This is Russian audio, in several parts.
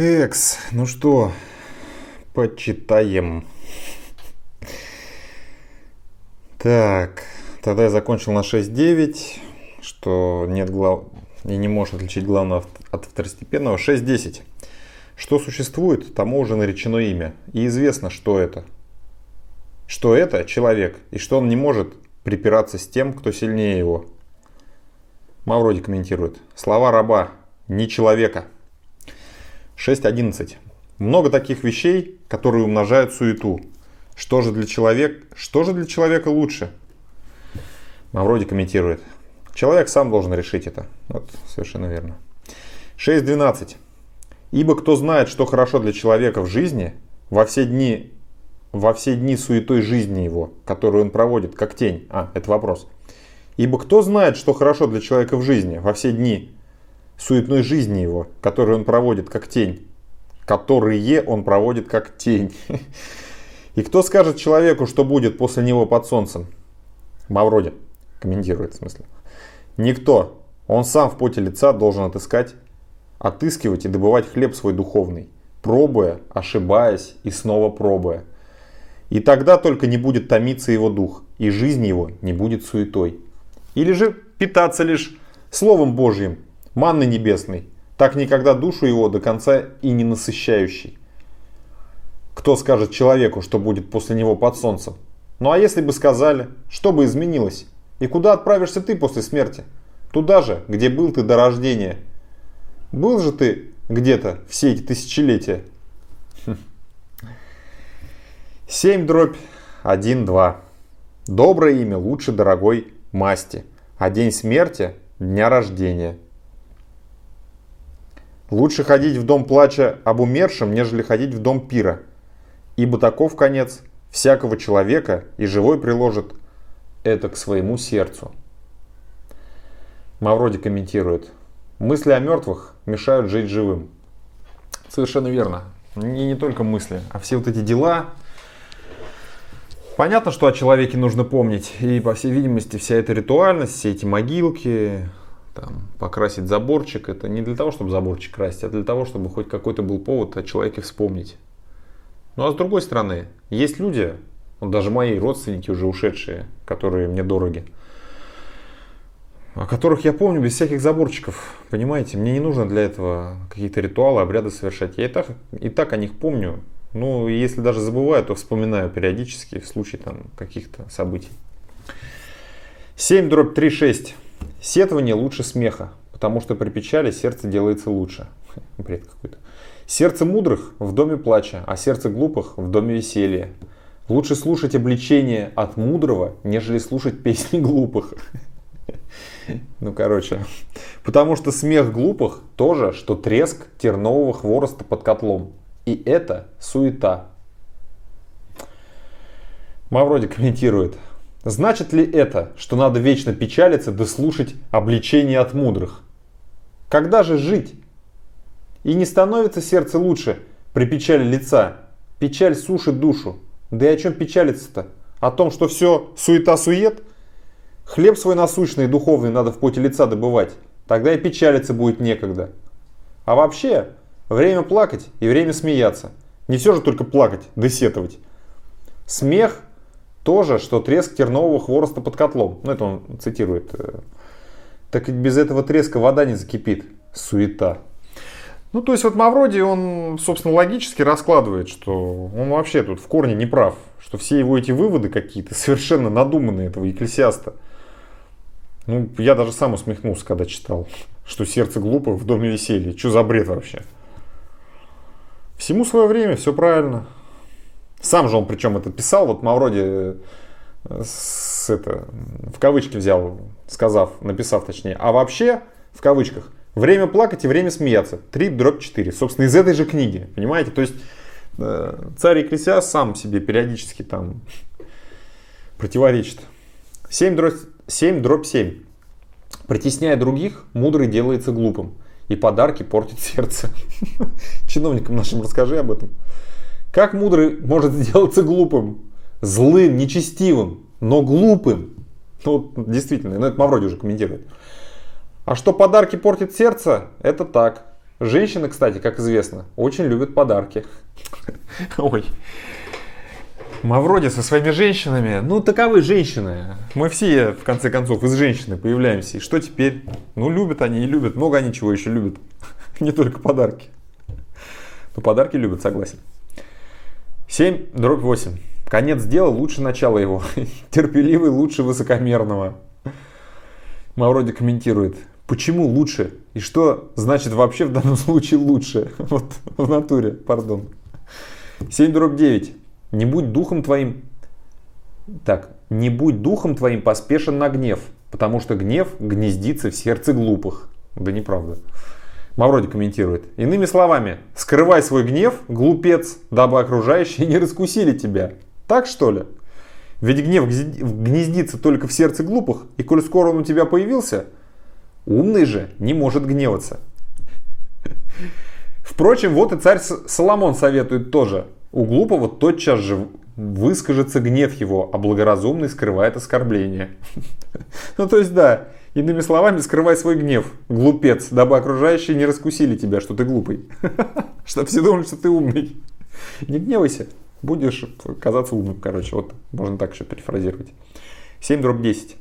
Текс, ну что, почитаем. Так, тогда я закончил на 6.9, что нет глав... и не может отличить главного от второстепенного. 6.10. Что существует, тому уже наречено имя. И известно, что это. Что это человек, и что он не может припираться с тем, кто сильнее его. Мавроди комментирует. Слова раба, не человека. 6.11. Много таких вещей, которые умножают суету. Что же для, человека, что же для человека лучше? Мавроди комментирует. Человек сам должен решить это. Вот, совершенно верно. 6.12. Ибо кто знает, что хорошо для человека в жизни, во все дни, во все дни суетой жизни его, которую он проводит, как тень. А, это вопрос. Ибо кто знает, что хорошо для человека в жизни, во все дни суетной жизни его, которую он проводит как тень, которые он проводит как тень. И кто скажет человеку, что будет после него под солнцем? Мавроди комментирует в смысле. Никто. Он сам в поте лица должен отыскать, отыскивать и добывать хлеб свой духовный, пробуя, ошибаясь и снова пробуя. И тогда только не будет томиться его дух, и жизнь его не будет суетой. Или же питаться лишь Словом Божьим, манны небесной, так никогда душу его до конца и не насыщающий. Кто скажет человеку, что будет после него под солнцем? Ну а если бы сказали, что бы изменилось? И куда отправишься ты после смерти? Туда же, где был ты до рождения. Был же ты где-то все эти тысячелетия. 7 дробь 1, 2. Доброе имя лучше дорогой масти, а день смерти – дня рождения. Лучше ходить в дом плача об умершем, нежели ходить в дом пира, ибо таков конец всякого человека, и живой приложит это к своему сердцу. Мавроди комментирует. Мысли о мертвых мешают жить живым. Совершенно верно. И не только мысли, а все вот эти дела. Понятно, что о человеке нужно помнить. И, по всей видимости, вся эта ритуальность, все эти могилки, там, покрасить заборчик, это не для того, чтобы заборчик красить, а для того, чтобы хоть какой-то был повод о человеке вспомнить. Ну а с другой стороны, есть люди, вот даже мои родственники уже ушедшие, которые мне дороги, о которых я помню без всяких заборчиков. Понимаете, мне не нужно для этого какие-то ритуалы, обряды совершать. Я и так, и так о них помню. Ну, если даже забываю, то вспоминаю периодически в случае там каких-то событий. 7 дробь 3, 6. Сетование лучше смеха, потому что при печали сердце делается лучше. Бред какой-то. Сердце мудрых в доме плача, а сердце глупых в доме веселья. Лучше слушать обличение от мудрого, нежели слушать песни глупых. Ну, короче. Потому что смех глупых тоже, что треск тернового хвороста под котлом. И это суета. Мавроди комментирует. Значит ли это, что надо вечно печалиться да слушать обличение от мудрых? Когда же жить? И не становится сердце лучше при печали лица. Печаль сушит душу. Да и о чем печалиться-то? О том, что все суета-сует? Хлеб свой насущный и духовный надо в поте лица добывать. Тогда и печалиться будет некогда. А вообще, время плакать и время смеяться. Не все же только плакать, да сетовать. Смех тоже, что треск тернового хвороста под котлом. Ну, это он цитирует. Так ведь без этого треска вода не закипит. Суета. Ну, то есть вот Мавроди, он, собственно, логически раскладывает, что он вообще тут в корне не прав, что все его эти выводы какие-то совершенно надуманные этого экклесиаста. Ну, я даже сам усмехнулся, когда читал, что сердце глупо в доме веселья. Что за бред вообще? Всему свое время, все правильно. Сам же он причем это писал, вот Мавроди э, с, это, в кавычки взял, сказав, написав точнее. А вообще, в кавычках, Время плакать и время смеяться. 3 дробь 4. Собственно, из этой же книги. Понимаете? То есть э, царь Екклесиас сам себе периодически там противоречит. 7 дробь, 7 дробь 7. Притесняя других, мудрый делается глупым. И подарки портит сердце. Чиновникам нашим расскажи об этом. Как мудрый может сделаться глупым? Злым, нечестивым, но глупым. Ну, действительно, ну это Мавроди уже комментирует. А что подарки портит сердце, это так. Женщины, кстати, как известно, очень любят подарки. Ой. Мавроди со своими женщинами. Ну, таковы женщины. Мы все, в конце концов, из женщины появляемся. И что теперь? Ну, любят они и любят. Много они чего еще любят. Не только подарки. Но подарки любят, согласен. 7 дробь 8. Конец дела лучше начала его. Терпеливый лучше высокомерного. Мавроди комментирует. Почему лучше? И что значит вообще в данном случае лучше? Вот в натуре, пардон. 7 дробь 9. Не будь духом твоим... Так, не будь духом твоим поспешен на гнев, потому что гнев гнездится в сердце глупых. Да неправда. Мавроди комментирует. Иными словами, скрывай свой гнев, глупец, дабы окружающие не раскусили тебя. Так что ли? Ведь гнев гнездится только в сердце глупых, и коль скоро он у тебя появился, умный же не может гневаться. Впрочем, вот и царь Соломон советует тоже. У глупого тотчас же выскажется гнев его, а благоразумный скрывает оскорбление. Ну то есть да, иными словами, скрывай свой гнев, глупец, дабы окружающие не раскусили тебя, что ты глупый. Чтобы все думали, что ты умный. Не гневайся, будешь казаться умным, короче, вот можно так еще перефразировать. 7 дробь 10.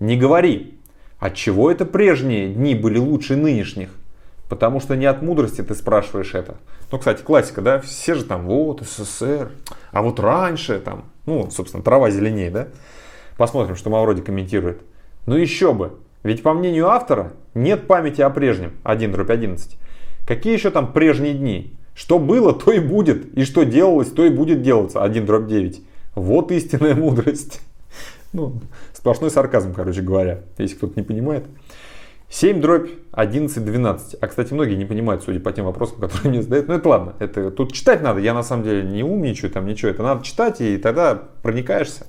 Не говори, от чего это прежние дни были лучше нынешних? Потому что не от мудрости ты спрашиваешь это. Ну, кстати, классика, да, все же там, вот, СССР, а вот раньше там, ну, собственно, трава зеленее, да. Посмотрим, что Мавроди комментирует. Ну еще бы, ведь по мнению автора нет памяти о прежнем, 1 дробь 11. Какие еще там прежние дни? Что было, то и будет, и что делалось, то и будет делаться, 1 дробь 9. Вот истинная мудрость. Ну, сплошной сарказм, короче говоря, если кто-то не понимает. 7 дробь 11, 12. А, кстати, многие не понимают, судя по тем вопросам, которые мне задают. Ну, это ладно, это тут читать надо. Я, на самом деле, не умничаю, там ничего. Это надо читать, и тогда проникаешься.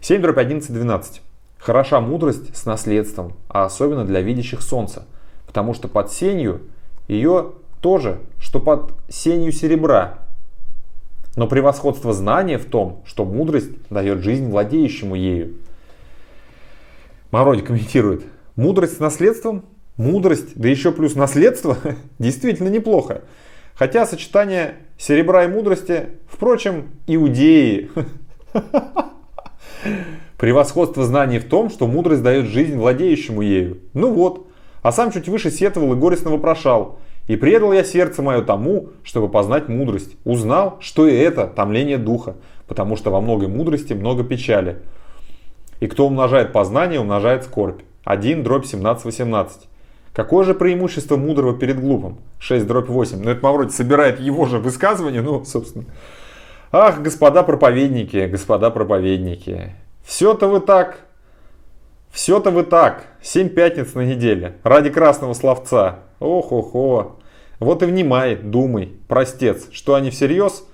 7 дробь 11, 12. Хороша мудрость с наследством, а особенно для видящих солнца. Потому что под сенью ее тоже, что под сенью серебра. Но превосходство знания в том, что мудрость дает жизнь владеющему ею. Мороди комментирует. Мудрость с наследством? Мудрость, да еще плюс наследство, действительно неплохо. Хотя сочетание серебра и мудрости, впрочем, иудеи. Превосходство знаний в том, что мудрость дает жизнь владеющему ею. Ну вот, а сам чуть выше сетовал и горестно вопрошал. И предал я сердце мое тому, чтобы познать мудрость. Узнал, что и это томление духа, потому что во многой мудрости много печали. И кто умножает познание, умножает скорбь. 1 дробь 17 18. Какое же преимущество мудрого перед глупым? 6 дробь 8. Но это Мавроди собирает его же высказывание, ну, собственно. Ах, господа проповедники, господа проповедники. Все-то вы так, все-то вы так. 7 пятниц на неделе. Ради красного словца. Ох-охо. Вот и внимай, думай, простец, что они всерьез,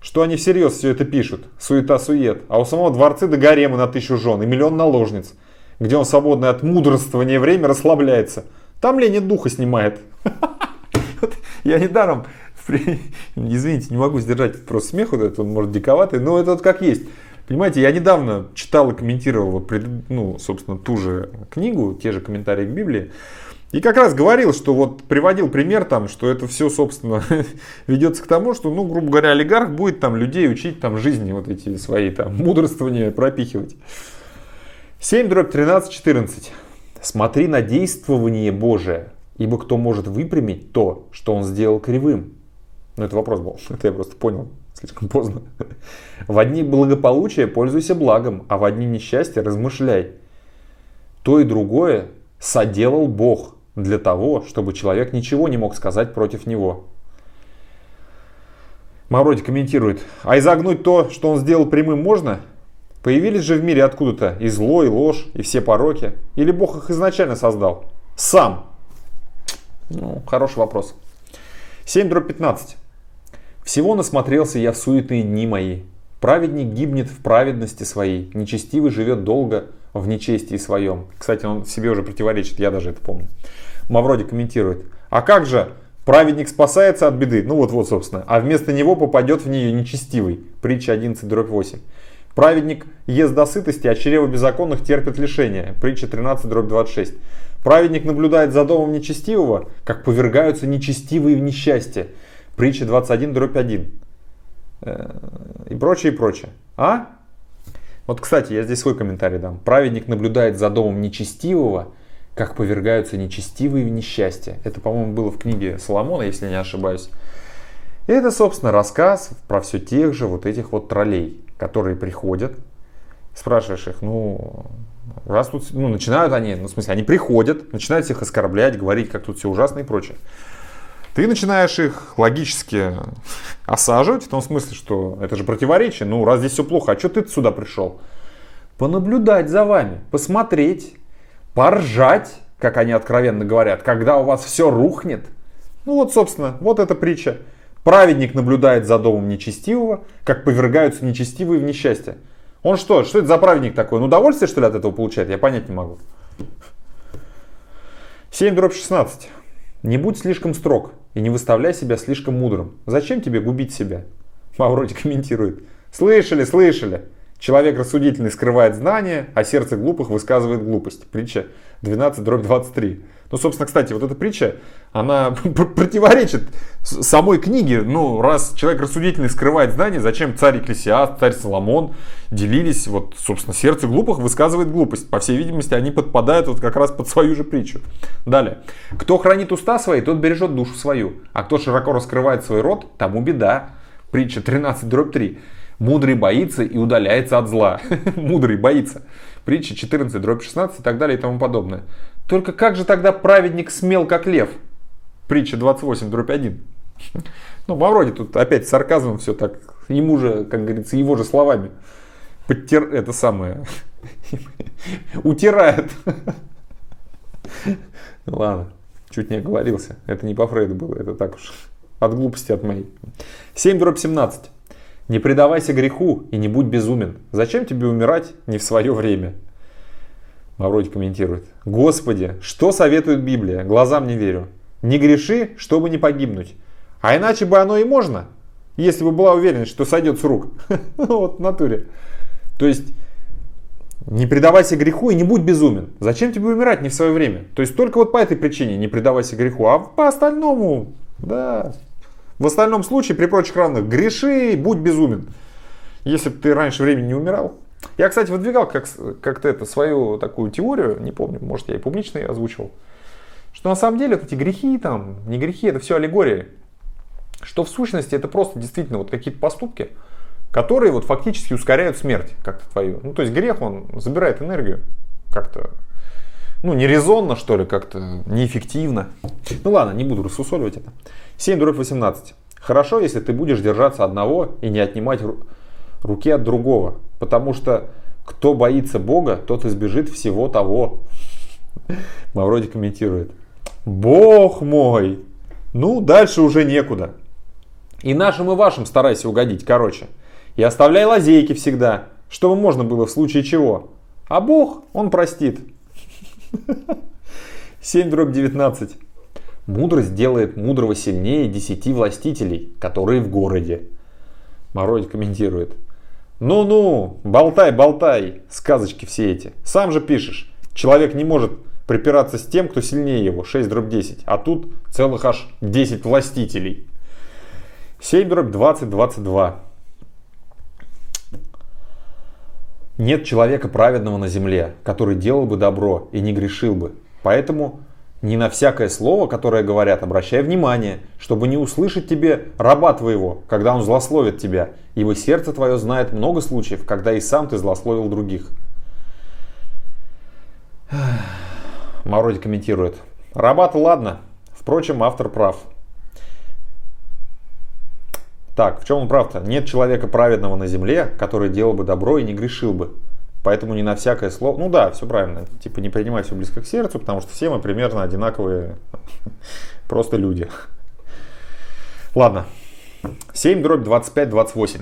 что они всерьез все это пишут. Суета-сует. А у самого дворцы до гарема на тысячу жен и миллион наложниц где он свободное от мудрствования время расслабляется. Там Ленин духа снимает. Я недаром, извините, не могу сдержать просто смех, вот этот он может диковатый, но это вот как есть. Понимаете, я недавно читал и комментировал, ну, собственно, ту же книгу, те же комментарии к Библии. И как раз говорил, что вот приводил пример там, что это все, собственно, ведется к тому, что, ну, грубо говоря, олигарх будет там людей учить там жизни вот эти свои там мудрствования пропихивать. 7 дробь 13, 14. Смотри на действование Божие, ибо кто может выпрямить то, что он сделал кривым? Ну, это вопрос был, это я просто понял слишком поздно. В одни благополучия пользуйся благом, а в одни несчастья размышляй. То и другое соделал Бог для того, чтобы человек ничего не мог сказать против него. Мавроди комментирует, а изогнуть то, что он сделал прямым, можно? Появились же в мире откуда-то и зло, и ложь, и все пороки. Или Бог их изначально создал? Сам. Ну, хороший вопрос. 7 дробь 15. Всего насмотрелся я в суетные дни мои. Праведник гибнет в праведности своей, нечестивый живет долго в нечестии своем. Кстати, он себе уже противоречит, я даже это помню. Мавроди комментирует. А как же праведник спасается от беды? Ну вот, вот, собственно. А вместо него попадет в нее нечестивый. Притча 11 дробь 8. Праведник ест до сытости, а чрево беззаконных терпит лишение. Притча 13, дробь 26. Праведник наблюдает за домом нечестивого, как повергаются нечестивые в несчастье. Притча 21, дробь 1. Э, и прочее, и прочее. А? Вот, кстати, я здесь свой комментарий дам. Праведник наблюдает за домом нечестивого, как повергаются нечестивые в несчастье. Это, по-моему, было в книге Соломона, если не ошибаюсь. И это, собственно, рассказ про все тех же вот этих вот троллей, которые приходят, спрашиваешь их, ну, раз тут, ну, начинают они, ну, в смысле, они приходят, начинают всех оскорблять, говорить, как тут все ужасно и прочее. Ты начинаешь их логически осаживать, в том смысле, что это же противоречие, ну, раз здесь все плохо, а что ты сюда пришел? Понаблюдать за вами, посмотреть, поржать, как они откровенно говорят, когда у вас все рухнет. Ну вот, собственно, вот эта притча. Праведник наблюдает за домом нечестивого, как повергаются нечестивые в несчастье. Он что? Что это за праведник такой? Ну, удовольствие, что ли, от этого получает? Я понять не могу. 7 дробь 16. Не будь слишком строг и не выставляй себя слишком мудрым. Зачем тебе губить себя? Мавроди комментирует. Слышали, слышали. Человек рассудительный скрывает знания, а сердце глупых высказывает глупость. Притча 12 дробь 23. Ну, собственно, кстати, вот эта притча, она противоречит самой книге. Ну, раз человек рассудительный скрывает знания, зачем царь Екклесиаст, царь Соломон делились, вот, собственно, сердце глупых высказывает глупость. По всей видимости, они подпадают вот как раз под свою же притчу. Далее. Кто хранит уста свои, тот бережет душу свою. А кто широко раскрывает свой рот, тому беда. Притча 13 дробь 3. Мудрый боится и удаляется от зла. Мудрый боится. Притча 14 дробь 16 и так далее и тому подобное. Только как же тогда праведник смел, как лев? Притча 28, дробь 1. Ну, Мавроди тут опять сарказмом все так, ему же, как говорится, его же словами. Подтер... Это самое... Утирает. Ладно, чуть не оговорился. Это не по Фрейду было, это так уж от глупости от моей. 7 дробь 17. Не предавайся греху и не будь безумен. Зачем тебе умирать не в свое время? Мавроди комментирует. Господи, что советует Библия? Глазам не верю. Не греши, чтобы не погибнуть. А иначе бы оно и можно, если бы была уверенность, что сойдет с рук. Вот в натуре. То есть, не предавайся греху и не будь безумен. Зачем тебе умирать не в свое время? То есть, только вот по этой причине не предавайся греху, а по остальному, да. В остальном случае, при прочих равных, греши, будь безумен. Если бы ты раньше времени не умирал, я, кстати, выдвигал как, как-то это свою такую теорию, не помню, может я и публично ее озвучивал, что на самом деле вот эти грехи там, не грехи, это все аллегории. Что в сущности это просто действительно вот какие-то поступки, которые вот фактически ускоряют смерть как-то твою. Ну то есть грех, он забирает энергию как-то, ну не резонно что ли, как-то неэффективно. Ну ладно, не буду рассусоливать это. 7 дробь 18. Хорошо, если ты будешь держаться одного и не отнимать руки от другого. Потому что кто боится Бога, тот избежит всего того. Мавроди комментирует. Бог мой! Ну, дальше уже некуда. И нашим, и вашим старайся угодить, короче. И оставляй лазейки всегда, чтобы можно было в случае чего. А Бог, Он простит. 7 дробь 19. Мудрость делает мудрого сильнее десяти властителей, которые в городе. Мородь комментирует. Ну-ну, болтай, болтай, сказочки все эти. Сам же пишешь, человек не может припираться с тем, кто сильнее его, 6 дробь 10. А тут целых аж 10 властителей. 7 дробь 20, 22. Нет человека праведного на земле, который делал бы добро и не грешил бы. Поэтому не на всякое слово, которое говорят, обращай внимание, чтобы не услышать тебе раба твоего, когда он злословит тебя, ибо сердце твое знает много случаев, когда и сам ты злословил других. Мороди комментирует. Раба-то ладно, впрочем, автор прав. Так, в чем он прав-то? Нет человека праведного на земле, который делал бы добро и не грешил бы. Поэтому не на всякое слово. Ну да, все правильно. Типа не принимай все близко к сердцу, потому что все мы примерно одинаковые просто люди. Ладно. 7 дробь 25, 28.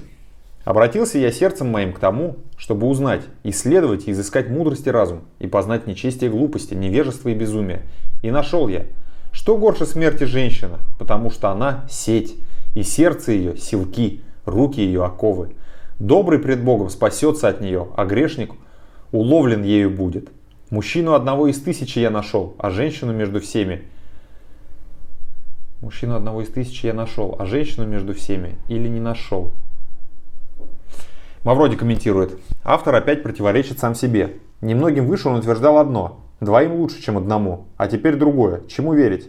Обратился я сердцем моим к тому, чтобы узнать, исследовать и изыскать мудрость и разум, и познать нечестие глупости, невежество и безумие. И нашел я, что горше смерти женщина, потому что она сеть, и сердце ее силки, руки ее оковы. Добрый пред Богом спасется от нее, а грешник уловлен ею будет. Мужчину одного из тысячи я нашел, а женщину между всеми. Мужчину одного из тысячи я нашел, а женщину между всеми или не нашел. Мавроди комментирует. Автор опять противоречит сам себе. Немногим выше он утверждал одно. Двоим лучше, чем одному. А теперь другое. Чему верить?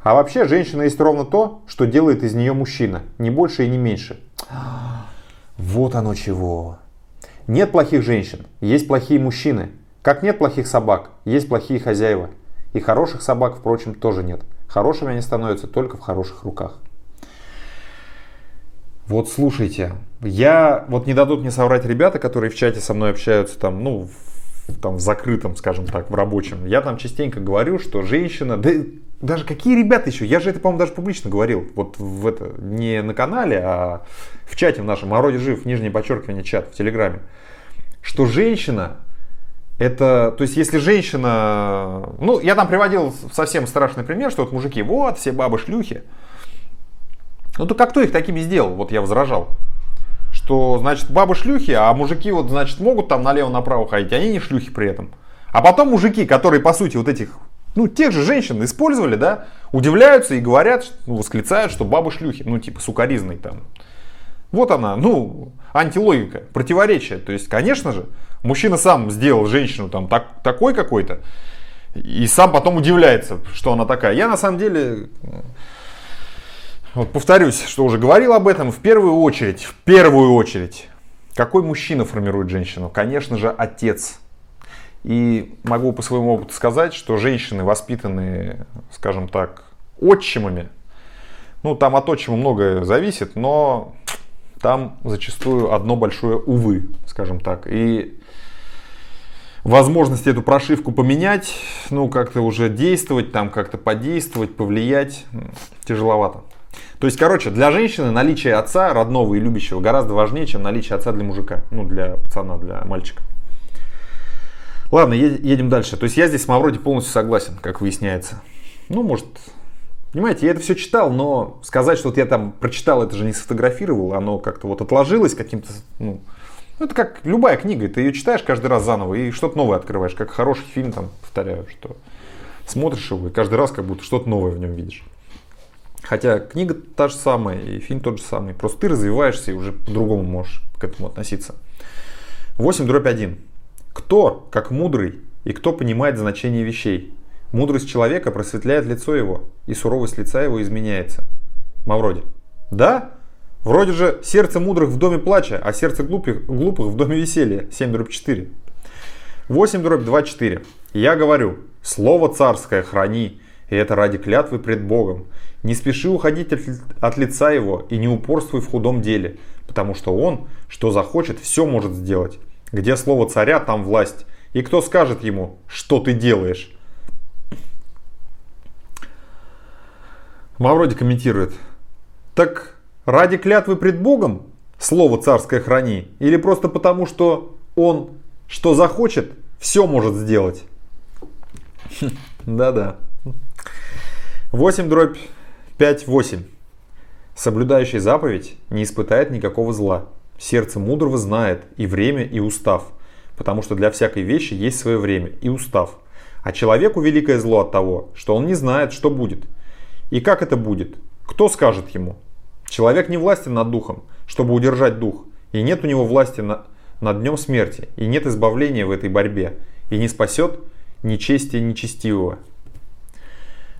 А вообще, женщина есть ровно то, что делает из нее мужчина. Не больше и не меньше. Вот оно чего. Нет плохих женщин, есть плохие мужчины. Как нет плохих собак, есть плохие хозяева. И хороших собак, впрочем, тоже нет. Хорошими они становятся только в хороших руках. Вот слушайте, я, вот не дадут мне соврать ребята, которые в чате со мной общаются там, ну, там в закрытом, скажем так, в рабочем. Я там частенько говорю, что женщина, да даже какие ребята еще, я же это, по-моему, даже публично говорил, вот в это, не на канале, а в чате в нашем, Ороде жив, нижнее подчеркивание, чат в Телеграме, что женщина, это, то есть, если женщина, ну, я там приводил совсем страшный пример, что вот мужики, вот, все бабы шлюхи, ну то как кто их такими сделал? Вот я возражал. Что, значит, бабы шлюхи, а мужики вот, значит, могут там налево-направо ходить, они не шлюхи при этом. А потом мужики, которые, по сути, вот этих, ну, тех же женщин использовали, да, удивляются и говорят, ну, восклицают, что бабы шлюхи, ну, типа, сукаризной там. Вот она, ну, антилогика, противоречие. То есть, конечно же, мужчина сам сделал женщину там так, такой какой-то, и сам потом удивляется, что она такая. Я на самом деле вот повторюсь, что уже говорил об этом, в первую очередь, в первую очередь, какой мужчина формирует женщину? Конечно же, отец. И могу по своему опыту сказать, что женщины, воспитанные, скажем так, отчимами, ну, там от отчима многое зависит, но там зачастую одно большое увы, скажем так. И возможность эту прошивку поменять, ну, как-то уже действовать, там как-то подействовать, повлиять, тяжеловато. То есть, короче, для женщины наличие отца, родного и любящего, гораздо важнее, чем наличие отца для мужика. Ну, для пацана, для мальчика. Ладно, едем дальше. То есть я здесь с Мавроди полностью согласен, как выясняется. Ну, может, понимаете, я это все читал, но сказать, что вот я там прочитал, это же не сфотографировал, оно как-то вот отложилось каким-то, ну, ну, это как любая книга, ты ее читаешь каждый раз заново и что-то новое открываешь, как хороший фильм, там, повторяю, что смотришь его и каждый раз как будто что-то новое в нем видишь. Хотя книга та же самая, и фильм тот же самый. Просто ты развиваешься и уже по-другому можешь к этому относиться. 8 дробь 1. Кто, как мудрый, и кто понимает значение вещей? Мудрость человека просветляет лицо его, и суровость лица его изменяется. Мавроди. Да? Вроде же сердце мудрых в доме плача, а сердце глупых, глупых в доме веселья. 7 дробь 4. 8 дробь 2, 4. Я говорю, слово царское храни, и это ради клятвы пред Богом. Не спеши уходить от, лица его и не упорствуй в худом деле, потому что он, что захочет, все может сделать. Где слово царя, там власть. И кто скажет ему, что ты делаешь? Мавроди комментирует. Так ради клятвы пред Богом слово царское храни? Или просто потому, что он, что захочет, все может сделать? Да-да. 8 дробь 5.8. Соблюдающий заповедь не испытает никакого зла. Сердце мудрого знает и время, и устав, потому что для всякой вещи есть свое время и устав. А человеку великое зло от того, что он не знает, что будет. И как это будет? Кто скажет ему? Человек не властен над духом, чтобы удержать дух, и нет у него власти на, над днем смерти, и нет избавления в этой борьбе, и не спасет нечестие нечестивого.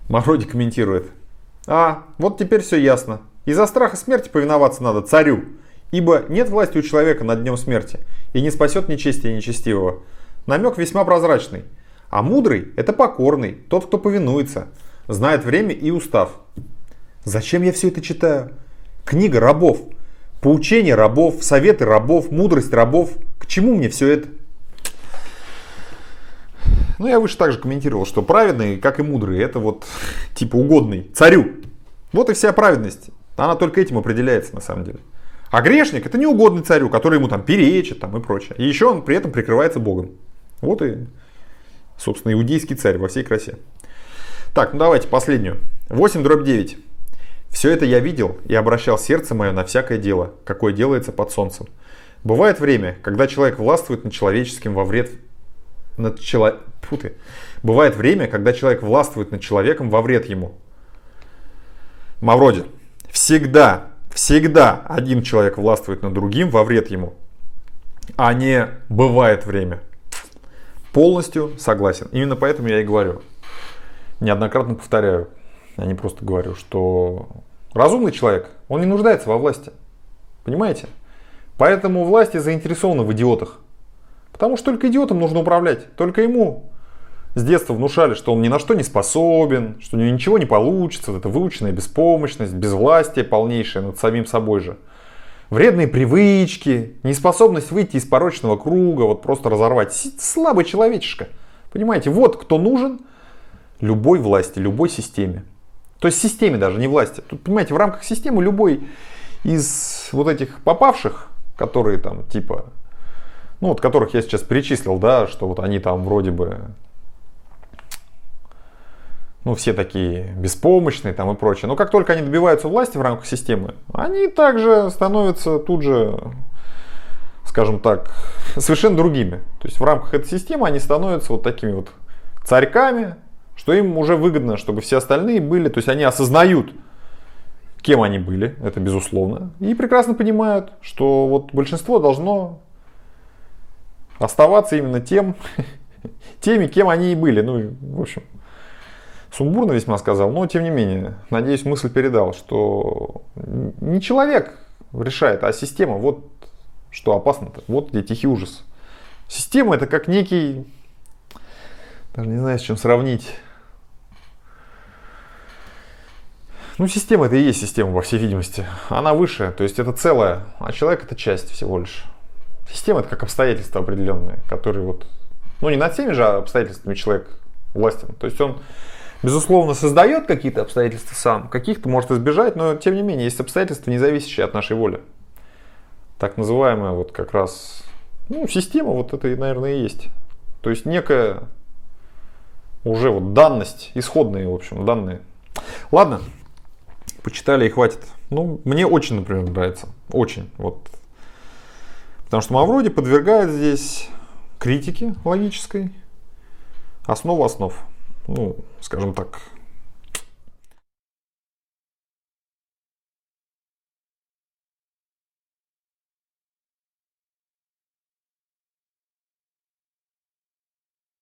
Мороди комментирует. А, вот теперь все ясно. Из-за страха смерти повиноваться надо царю, ибо нет власти у человека над днем смерти, и не спасет нечестие нечестивого. Намек весьма прозрачный. А мудрый – это покорный, тот, кто повинуется, знает время и устав. Зачем я все это читаю? Книга рабов, поучение рабов, советы рабов, мудрость рабов. К чему мне все это? Ну, я выше также комментировал, что праведный, как и мудрый, это вот типа угодный царю. Вот и вся праведность. Она только этим определяется на самом деле. А грешник это неугодный царю, который ему там перечит там, и прочее. И еще он при этом прикрывается Богом. Вот и, собственно, иудейский царь во всей красе. Так, ну давайте последнюю. 8 дробь 9. Все это я видел и обращал сердце мое на всякое дело, какое делается под солнцем. Бывает время, когда человек властвует над человеческим во вред над человеком... Бывает время, когда человек властвует над человеком во вред ему. Мавроди. Всегда, всегда один человек властвует над другим во вред ему. А не бывает время. Полностью согласен. Именно поэтому я и говорю. Неоднократно повторяю. Я не просто говорю, что разумный человек, он не нуждается во власти. Понимаете? Поэтому власти заинтересованы в идиотах. Потому что только идиотам нужно управлять. Только ему с детства внушали, что он ни на что не способен, что у него ничего не получится. Вот это выученная беспомощность, безвластие полнейшее над самим собой же. Вредные привычки, неспособность выйти из порочного круга, вот просто разорвать. Слабый человечишка. Понимаете, вот кто нужен любой власти, любой системе. То есть системе даже, не власти. Тут, понимаете, в рамках системы любой из вот этих попавших, которые там типа, ну вот которых я сейчас перечислил, да, что вот они там вроде бы ну, все такие беспомощные там и прочее. Но как только они добиваются власти в рамках системы, они также становятся тут же, скажем так, совершенно другими. То есть в рамках этой системы они становятся вот такими вот царьками, что им уже выгодно, чтобы все остальные были, то есть они осознают, кем они были, это безусловно, и прекрасно понимают, что вот большинство должно оставаться именно тем, теми, кем они и были. Ну, в общем, сумбурно весьма сказал, но тем не менее, надеюсь, мысль передал, что не человек решает, а система. Вот что опасно-то. Вот где тихий ужас. Система это как некий, даже не знаю, с чем сравнить. Ну, система это и есть система, во всей видимости. Она выше, то есть это целое, а человек это часть всего лишь. Система это как обстоятельства определенные, которые вот, ну не над всеми же обстоятельствами человек властен. То есть он безусловно, создает какие-то обстоятельства сам, каких-то может избежать, но тем не менее есть обстоятельства, не зависящие от нашей воли. Так называемая вот как раз ну, система вот это, наверное, и есть. То есть некая уже вот данность, исходные, в общем, данные. Ладно, почитали и хватит. Ну, мне очень, например, нравится. Очень. Вот. Потому что Мавроди подвергает здесь критике логической основу основ. Ну, скажем так,